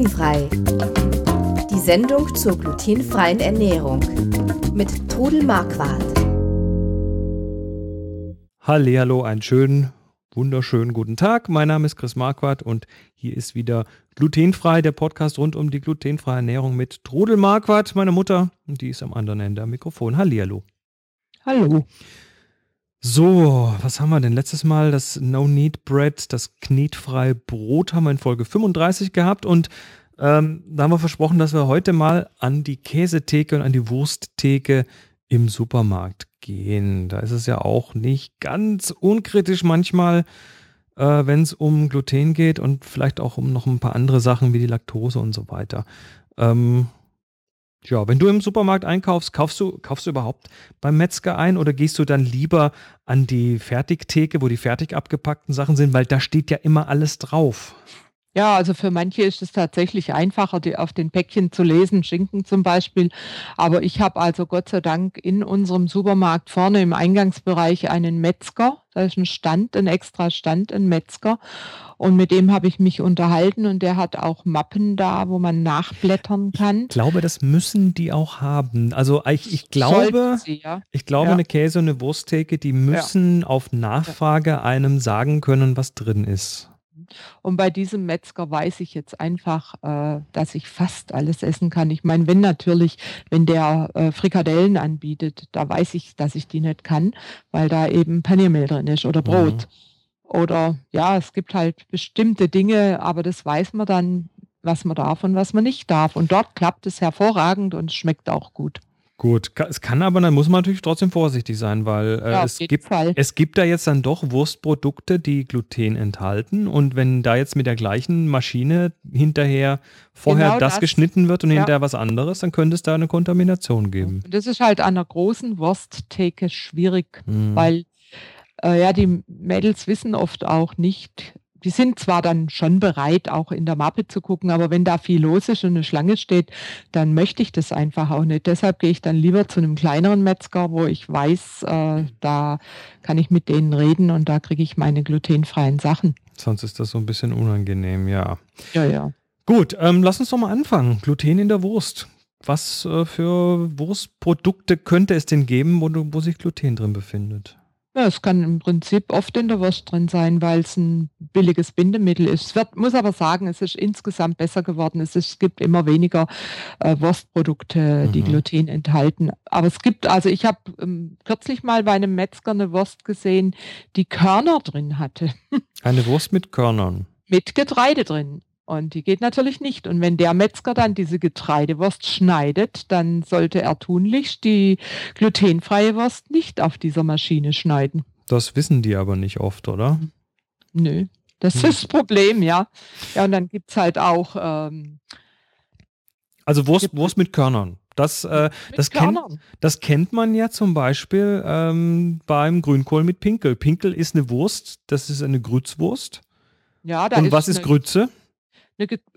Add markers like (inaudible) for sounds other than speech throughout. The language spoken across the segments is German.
Glutenfrei. Die Sendung zur glutenfreien Ernährung mit Trudel Marquardt. Hallo, einen schönen, wunderschönen guten Tag. Mein Name ist Chris Marquardt und hier ist wieder Glutenfrei, der Podcast rund um die glutenfreie Ernährung mit Trudel Marquardt, meine Mutter, und die ist am anderen Ende am Mikrofon. Hallihallo. Hallo. So, was haben wir denn? Letztes Mal das No Need Bread, das knetfreie Brot haben wir in Folge 35 gehabt und ähm, da haben wir versprochen, dass wir heute mal an die Käsetheke und an die Wursttheke im Supermarkt gehen. Da ist es ja auch nicht ganz unkritisch manchmal, äh, wenn es um Gluten geht und vielleicht auch um noch ein paar andere Sachen wie die Laktose und so weiter. Ähm, ja, wenn du im Supermarkt einkaufst, kaufst du, kaufst du überhaupt beim Metzger ein oder gehst du dann lieber an die Fertigtheke, wo die fertig abgepackten Sachen sind, weil da steht ja immer alles drauf. Ja, also für manche ist es tatsächlich einfacher, die auf den Päckchen zu lesen, Schinken zum Beispiel. Aber ich habe also Gott sei Dank in unserem Supermarkt vorne im Eingangsbereich einen Metzger. Da ist ein Stand, ein extra Stand, ein Metzger. Und mit dem habe ich mich unterhalten und der hat auch Mappen da, wo man nachblättern kann. Ich glaube, das müssen die auch haben. Also ich, ich glaube, sie, ja. ich glaube, ja. eine Käse- und eine Wursttheke, die müssen ja. auf Nachfrage einem sagen können, was drin ist. Und bei diesem Metzger weiß ich jetzt einfach, äh, dass ich fast alles essen kann. Ich meine, wenn natürlich, wenn der äh, Frikadellen anbietet, da weiß ich, dass ich die nicht kann, weil da eben Paniermehl drin ist oder Brot. Mhm. Oder ja, es gibt halt bestimmte Dinge, aber das weiß man dann, was man darf und was man nicht darf. Und dort klappt es hervorragend und schmeckt auch gut. Gut, es kann aber, dann muss man natürlich trotzdem vorsichtig sein, weil äh, ja, es, gibt, es gibt da jetzt dann doch Wurstprodukte, die Gluten enthalten. Und wenn da jetzt mit der gleichen Maschine hinterher vorher genau das, das, geschnitten wird und ja. hinterher was anderes, dann könnte es da eine Kontamination geben. Das ist halt an einer großen Wursttheke schwierig, hm. weil äh, ja, die Mädels wissen oft auch nicht, die sind zwar dann schon bereit, auch in der Mappe zu gucken, aber wenn da viel los ist und eine Schlange steht, dann möchte ich das einfach auch nicht. Deshalb gehe ich dann lieber zu einem kleineren Metzger, wo ich weiß, äh, da kann ich mit denen reden und da kriege ich meine glutenfreien Sachen. Sonst ist das so ein bisschen unangenehm, ja. Ja, ja. Gut, ähm, lass uns doch mal anfangen. Gluten in der Wurst. Was äh, für Wurstprodukte könnte es denn geben, wo, wo sich Gluten drin befindet? Ja, es kann im Prinzip oft in der Wurst drin sein, weil es ein billiges Bindemittel ist. Es wird, muss aber sagen, es ist insgesamt besser geworden. Es, ist, es gibt immer weniger äh, Wurstprodukte, die mhm. Gluten enthalten. Aber es gibt, also ich habe ähm, kürzlich mal bei einem Metzger eine Wurst gesehen, die Körner drin hatte. (laughs) Eine Wurst mit Körnern. Mit Getreide drin. Und die geht natürlich nicht. Und wenn der Metzger dann diese Getreidewurst schneidet, dann sollte er tunlichst die glutenfreie Wurst nicht auf dieser Maschine schneiden. Das wissen die aber nicht oft, oder? Nö, das hm. ist das Problem, ja. Ja, und dann gibt es halt auch. Ähm, also Wurst, Wurst mit Körnern. Das, äh, das, kennt, das kennt man ja zum Beispiel ähm, beim Grünkohl mit Pinkel. Pinkel ist eine Wurst, das ist eine Grützwurst. Ja, da Und ist was ist Grütze?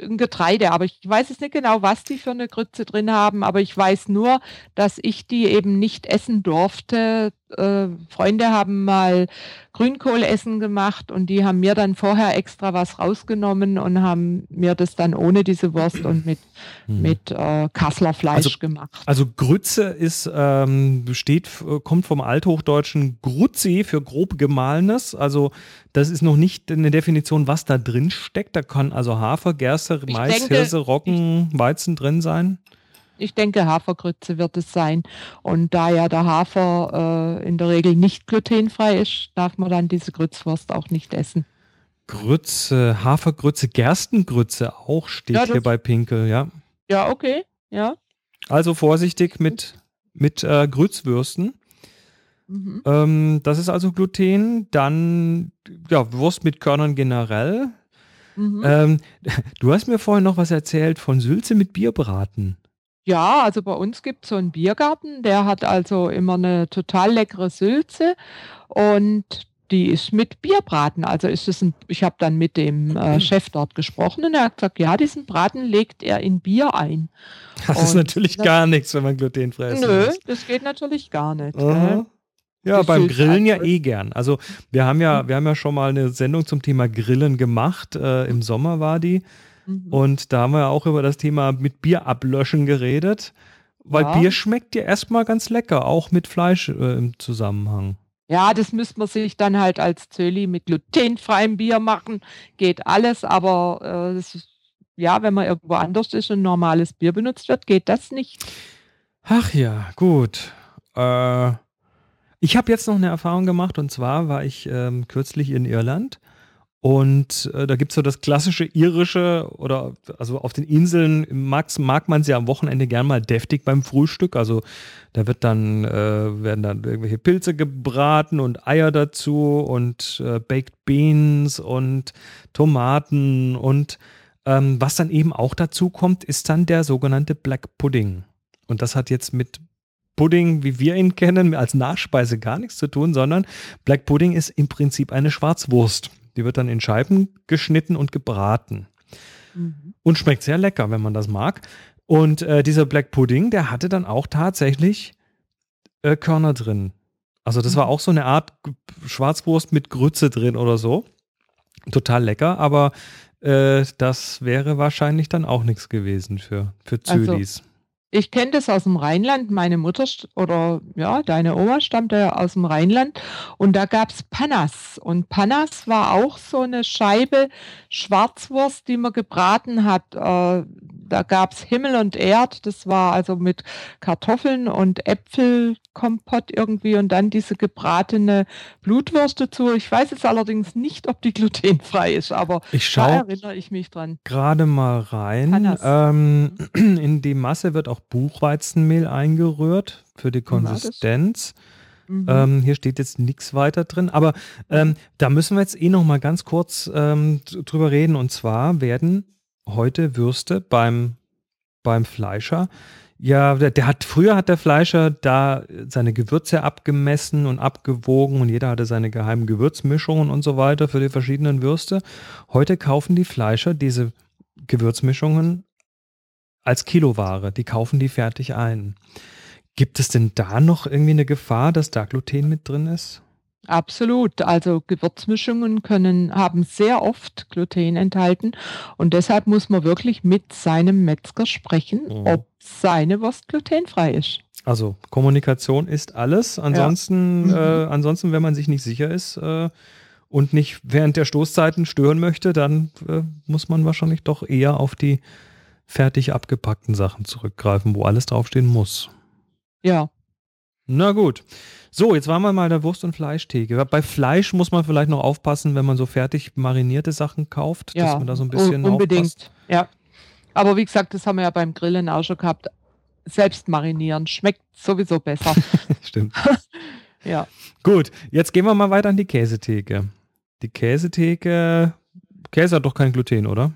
Ein Getreide, aber ich weiß jetzt nicht genau, was die für eine Grütze drin haben, aber ich weiß nur, dass ich die eben nicht essen durfte. Äh, Freunde haben mal Grünkohlessen gemacht und die haben mir dann vorher extra was rausgenommen und haben mir das dann ohne diese Wurst und mit, hm. mit äh, Kassler Fleisch also, gemacht. Also Grütze ist, ähm, steht, kommt vom althochdeutschen Gruzzi für grob gemahlenes. Also das ist noch nicht eine Definition, was da drin steckt. Da kann also Hafer, Gerste, Mais, denke, Hirse, Roggen, Weizen drin sein. Ich denke, Hafergrütze wird es sein. Und da ja der Hafer äh, in der Regel nicht glutenfrei ist, darf man dann diese Grützwurst auch nicht essen. Grütze, Hafergrütze, Gerstengrütze auch steht ja, hier bei Pinkel, ja. Ja, okay, ja. Also vorsichtig mit, mit äh, Grützwürsten. Mhm. Ähm, das ist also Gluten. Dann ja, Wurst mit Körnern generell. Mhm. Ähm, (laughs) du hast mir vorhin noch was erzählt von Sülze mit Bierbraten. Ja, also bei uns gibt es so einen Biergarten, der hat also immer eine total leckere Sülze und die ist mit Bierbraten. Also ist es ein, ich habe dann mit dem äh, Chef dort gesprochen und er hat gesagt, ja, diesen Braten legt er in Bier ein. Das und ist natürlich das, gar nichts, wenn man glutenfrei ist. Nö, das geht natürlich gar nicht. Uh Ja, das beim Grillen ja eh gern. Also wir haben ja, wir haben ja schon mal eine Sendung zum Thema Grillen gemacht. Äh, Im Sommer war die. Mhm. Und da haben wir auch über das Thema mit Bier ablöschen geredet, weil ja. Bier schmeckt ja erstmal ganz lecker, auch mit Fleisch äh, im Zusammenhang. Ja, das müsste man sich dann halt als Zöli mit glutenfreiem Bier machen. Geht alles, aber äh, ist, ja, wenn man irgendwo anders ist und normales Bier benutzt wird, geht das nicht. Ach ja, gut. Äh, ich habe jetzt noch eine Erfahrung gemacht und zwar war ich ähm, kürzlich in Irland und äh, da gibt es so das klassische irische oder also auf den Inseln mag, mag man ja am Wochenende gern mal deftig beim Frühstück. Also da wird dann, äh, werden dann irgendwelche Pilze gebraten und Eier dazu und äh, Baked Beans und Tomaten und ähm, was dann eben auch dazu kommt, ist dann der sogenannte Black Pudding. Und das hat jetzt mit Pudding, wie wir ihn kennen, als Nachspeise gar nichts zu tun, sondern Black Pudding ist im Prinzip eine Schwarzwurst. Die wird dann in Scheiben geschnitten und gebraten. Mhm. Und schmeckt sehr lecker, wenn man das mag. Und äh, dieser Black Pudding, der hatte dann auch tatsächlich äh, Körner drin. Also das mhm. war auch so eine Art Schwarzwurst mit Grütze drin oder so. Total lecker, aber äh, das wäre wahrscheinlich dann auch nichts gewesen für, für Zölis. Also ich kenne das aus dem Rheinland. Meine Mutter oder ja, deine Oma stammte aus dem Rheinland und da gab es Panas. Und Panas war auch so eine Scheibe Schwarzwurst, die man gebraten hat. Äh, da gab es Himmel und Erd, das war also mit Kartoffeln und Äpfelkompott irgendwie und dann diese gebratene Blutwurst dazu. Ich weiß jetzt allerdings nicht, ob die glutenfrei ist, aber ich da erinnere ich mich dran. Gerade mal rein. Ähm, (clears throat) in die Masse wird auch Buchweizenmehl eingerührt für die Konsistenz. Mhm. Ähm, hier steht jetzt nichts weiter drin, aber ähm, da müssen wir jetzt eh noch mal ganz kurz ähm, drüber reden. Und zwar werden heute Würste beim, beim Fleischer. Ja, der, der, hat früher hat der Fleischer da seine Gewürze abgemessen und abgewogen und jeder hatte seine geheimen Gewürzmischungen und so weiter für die verschiedenen Würste. Heute kaufen die Fleischer diese Gewürzmischungen als Kiloware. Die kaufen die fertig ein. Gibt es denn da noch irgendwie eine Gefahr, dass da Gluten mit drin ist? Absolut. Also Gewürzmischungen können, haben sehr oft Gluten enthalten und deshalb muss man wirklich mit seinem Metzger sprechen, mhm. ob seine Wurst glutenfrei ist. Also Kommunikation ist alles. Ansonsten, ja. mhm. äh, ansonsten, wenn man sich nicht sicher ist äh, und nicht während der Stoßzeiten stören möchte, dann äh, muss man wahrscheinlich doch eher auf die fertig abgepackten Sachen zurückgreifen, wo alles draufstehen muss. Ja. Na gut. So, jetzt waren wir mal der Wurst- und Fleischtheke. Bei Fleisch muss man vielleicht noch aufpassen, wenn man so fertig marinierte Sachen kauft, ja, dass man da so ein bisschen unbedingt. Aufpasst. Ja. Aber wie gesagt, das haben wir ja beim Grillen auch schon gehabt. Selbst marinieren schmeckt sowieso besser. (laughs) Stimmt. (laughs) ja. Gut, jetzt gehen wir mal weiter an die Käsetheke. Die Käsetheke, Käse hat doch kein Gluten, oder?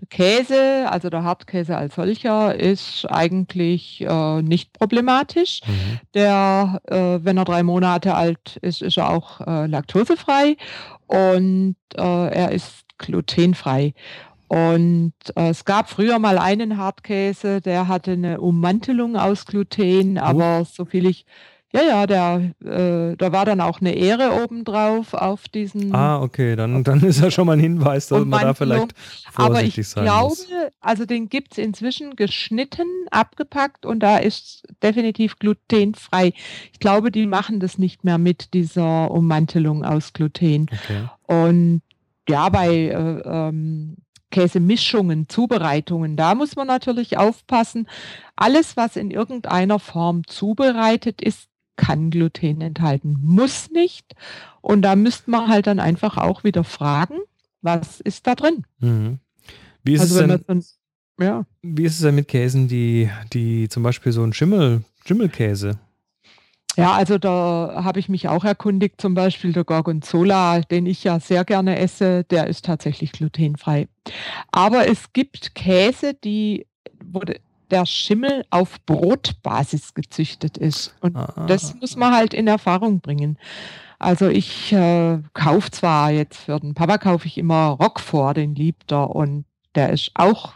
Der Käse, also der Hartkäse als solcher, ist eigentlich äh, nicht problematisch. Mhm. Der, äh, wenn er drei Monate alt ist, ist er auch äh, laktosefrei und äh, er ist glutenfrei. Und äh, es gab früher mal einen Hartkäse, der hatte eine Ummantelung aus Gluten, aber soviel ich ja, ja, der, äh, da war dann auch eine Ehre obendrauf auf diesen. Ah, okay, dann, dann ist ja schon mal ein Hinweis, dass man da vielleicht vorsichtig Aber ich sein glaube, muss. also den gibt es inzwischen geschnitten, abgepackt und da ist definitiv glutenfrei. Ich glaube, die machen das nicht mehr mit dieser Ummantelung aus Gluten. Okay. Und ja, bei äh, ähm, Käsemischungen, Zubereitungen, da muss man natürlich aufpassen. Alles, was in irgendeiner Form zubereitet ist, kann Gluten enthalten, muss nicht. Und da müsste man halt dann einfach auch wieder fragen, was ist da drin? Mhm. Wie, ist also, es denn, dann, ja. wie ist es denn mit Käsen, die, die zum Beispiel so ein Schimmel, Schimmelkäse? Ja, also da habe ich mich auch erkundigt, zum Beispiel der Gorgonzola, den ich ja sehr gerne esse, der ist tatsächlich glutenfrei. Aber es gibt Käse, die, wurde der Schimmel auf Brotbasis gezüchtet ist. Und ah. das muss man halt in Erfahrung bringen. Also ich äh, kaufe zwar jetzt für den Papa kaufe ich immer Rock vor, den liebt er und der ist auch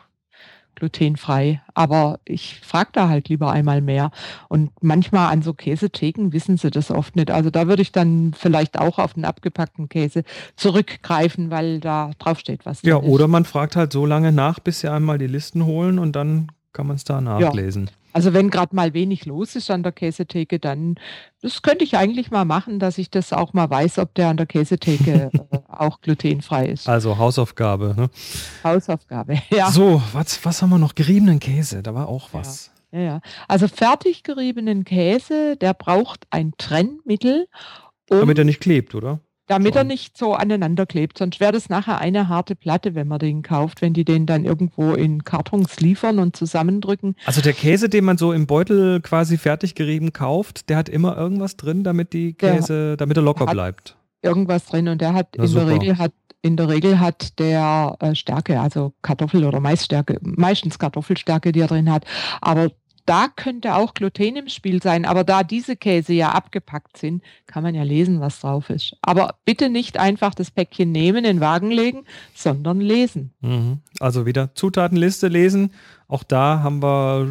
glutenfrei. Aber ich frage da halt lieber einmal mehr. Und manchmal an so Käsetheken wissen sie das oft nicht. Also da würde ich dann vielleicht auch auf den abgepackten Käse zurückgreifen, weil da drauf steht, was. Ja, oder man fragt halt so lange nach, bis sie einmal die Listen holen und dann kann man es da nachlesen. Ja. Also wenn gerade mal wenig los ist an der Käsetheke, dann das könnte ich eigentlich mal machen, dass ich das auch mal weiß, ob der an der Käsetheke (laughs) äh, auch glutenfrei ist. Also Hausaufgabe. Ne? Hausaufgabe, (laughs) ja. So, was, was haben wir noch? Geriebenen Käse, da war auch was. Ja, ja. Also fertig geriebenen Käse, der braucht ein Trennmittel. Um, Damit er nicht klebt, oder? Damit er nicht so aneinander klebt. Sonst wäre das nachher eine harte Platte, wenn man den kauft, wenn die den dann irgendwo in Kartons liefern und zusammendrücken. Also der Käse, den man so im Beutel quasi fertig gerieben kauft, der hat immer irgendwas drin, damit die Käse, der damit er locker bleibt. Irgendwas drin und der hat Na, in super. der Regel hat in der Regel hat der äh, Stärke, also Kartoffel oder Maisstärke, meistens Kartoffelstärke, die er drin hat. Aber da könnte auch Gluten im Spiel sein, aber da diese Käse ja abgepackt sind, kann man ja lesen, was drauf ist. Aber bitte nicht einfach das Päckchen nehmen, in den Wagen legen, sondern lesen. Mhm. Also wieder Zutatenliste lesen. Auch da haben wir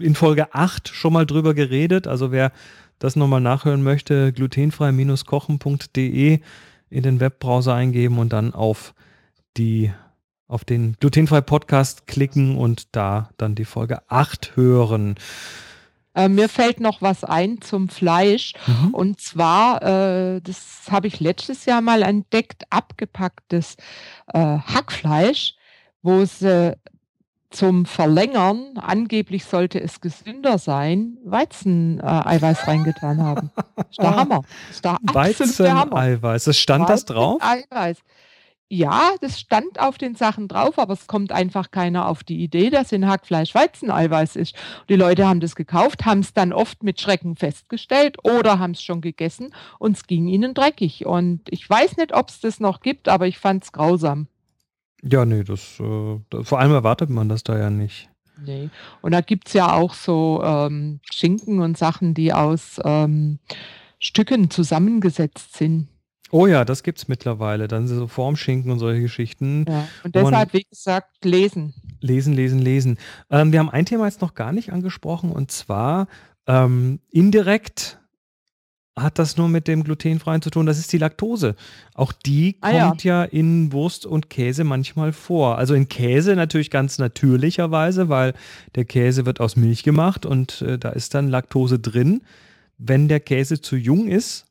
in Folge 8 schon mal drüber geredet. Also wer das nochmal nachhören möchte, glutenfrei-kochen.de in den Webbrowser eingeben und dann auf die auf den Glutenfrei Podcast klicken und da dann die Folge 8 hören. Äh, mir fällt noch was ein zum Fleisch. Mhm. Und zwar, äh, das habe ich letztes Jahr mal entdeckt, abgepacktes äh, Hackfleisch, wo sie zum Verlängern, angeblich sollte es gesünder sein, Weizeneiweiß reingetan haben. Ist der (laughs) Hammer. Ist der Weizeneiweiß. Das stand Weizen das drauf? Eiweiß ja, das stand auf den Sachen drauf, aber es kommt einfach keiner auf die Idee, dass in Hackfleisch Weizeneiweiß ist. Die Leute haben das gekauft, haben es dann oft mit Schrecken festgestellt oder haben es schon gegessen und es ging ihnen dreckig. Und ich weiß nicht, ob es das noch gibt, aber ich fand es grausam. Ja, nee, das, äh, vor allem erwartet man das da ja nicht. Nee. Und da gibt es ja auch so ähm, Schinken und Sachen, die aus ähm, Stücken zusammengesetzt sind. Oh ja, das gibt es mittlerweile. Dann so Formschinken und solche Geschichten. Ja, und deshalb, wie gesagt, lesen. Lesen, lesen, lesen. Ähm, wir haben ein Thema jetzt noch gar nicht angesprochen und zwar ähm, indirekt hat das nur mit dem glutenfreien zu tun. Das ist die Laktose. Auch die ah, kommt ja. ja. in Wurst und Käse manchmal vor. Also in Käse natürlich ganz natürlicherweise, weil der Käse wird aus Milch gemacht und äh, da ist dann Laktose drin. Wenn der Käse zu jung ist,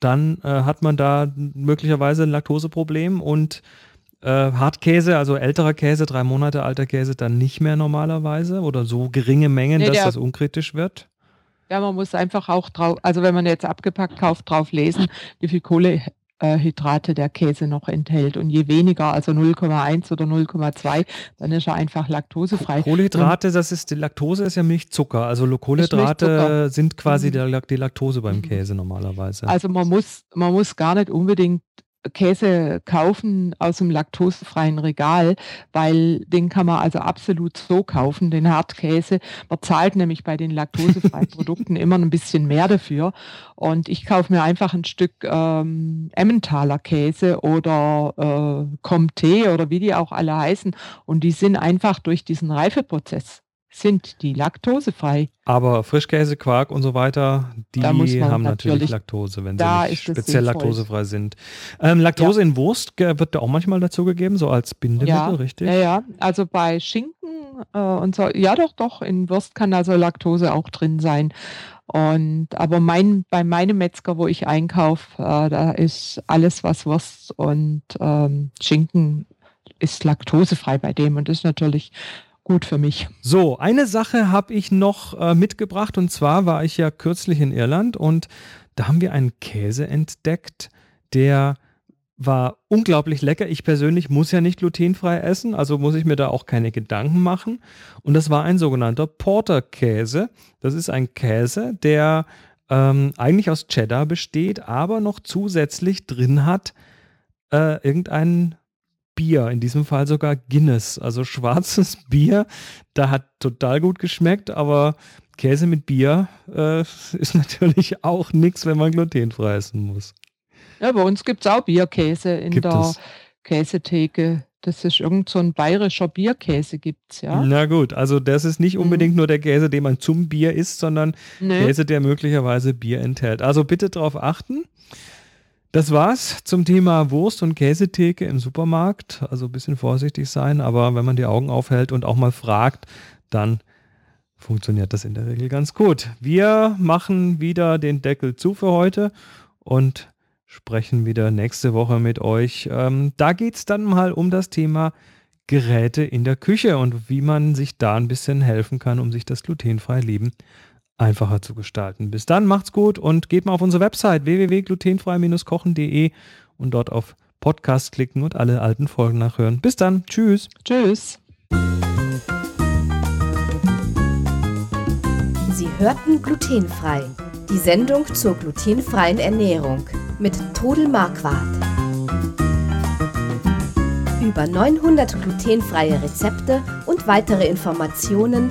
dann äh, hat man da möglicherweise ein Laktoseproblem und äh, Hartkäse, also älterer Käse, drei Monate alter Käse, dann nicht mehr normalerweise oder so geringe Mengen, nee, dass das unkritisch wird. Ja, man muss einfach auch drauf, also wenn man jetzt abgepackt kauft, drauf lesen, wie viel Kohle äh, Hydrate der Käse noch enthält. Und je weniger, also 0,1 oder 0,2, dann ist er einfach laktosefrei. Kohlenhydrate, das ist, die Laktose ist ja Milchzucker. Also Kohlenhydrate Milchzucker. sind quasi mhm. die Laktose beim mhm. Käse normalerweise. Also man muss, man muss gar nicht unbedingt Käse kaufen aus dem laktosefreien Regal, weil den kann man also absolut so kaufen, den Hartkäse. Man zahlt nämlich bei den laktosefreien (laughs) Produkten immer ein bisschen mehr dafür. Und ich kaufe mir einfach ein Stück ähm, Emmentaler Käse oder äh, Comté oder wie die auch alle heißen. Und die sind einfach durch diesen Reifeprozess sind die laktosefrei. Aber Frischkäse, Quark und so weiter, die haben natürlich, natürlich, Laktose, wenn sie nicht speziell laktosefrei sind. Ähm, Laktose ja. in Wurst wird da auch manchmal dazugegeben, so als Bindemittel, ja, richtig? Ja, ja. Also bei Schinken äh, und so, ja doch, doch, in Wurst kann also Laktose auch drin sein. Und aber mein, bei meinem Metzger, wo ich einkaufe, äh, da ist alles, was Wurst und ähm, Schinken ist laktosefrei bei dem und ist natürlich gut für mich. So, eine Sache habe ich noch äh, mitgebracht und zwar war ich ja kürzlich in Irland und da haben wir einen Käse entdeckt, der war unglaublich lecker. Ich persönlich muss ja nicht glutenfrei essen, also muss ich mir da auch keine Gedanken machen. Und das war ein sogenannter Porter-Käse. Das ist ein Käse, der ähm, eigentlich aus Cheddar besteht, aber noch zusätzlich drin hat äh, irgendeinen Bier, in diesem Fall sogar Guinness, also schwarzes (laughs) Bier. Da hat total gut geschmeckt, aber Käse mit Bier äh, (laughs) ist natürlich auch nichts, wenn man glutenfrei essen muss. Ja, bei uns gibt es auch Bierkäse in gibt der es? Käsetheke. Das ist irgend so ein bayerischer Bierkäse gibt's, ja. Na gut, also das ist nicht unbedingt mhm. nur der Käse, den man zum Bier isst, sondern nee. Käse, der möglicherweise Bier enthält. Also bitte darauf achten. Das war's zum Thema Wurst- und Käsetheke im Supermarkt. Also ein bisschen vorsichtig sein, aber wenn man die Augen aufhält und auch mal fragt, dann funktioniert das in der Regel ganz gut. Wir machen wieder den Deckel zu für heute und sprechen wieder nächste Woche mit euch. Ähm, da geht es dann mal um das Thema Geräte in der Küche und wie man sich da ein bisschen helfen kann, um sich das glutenfreie Leben einfacher zu gestalten. Bis dann, macht's gut und geht mal auf unsere Website www.glutenfrei-kochen.de und dort auf Podcast klicken und alle alten Folgen nachhören. Bis dann, tschüss. Tschüss. Sie hörten glutenfrei. Die Sendung zur glutenfreien Ernährung mit Todel Marquardt. Über 900 glutenfreie Rezepte und weitere Informationen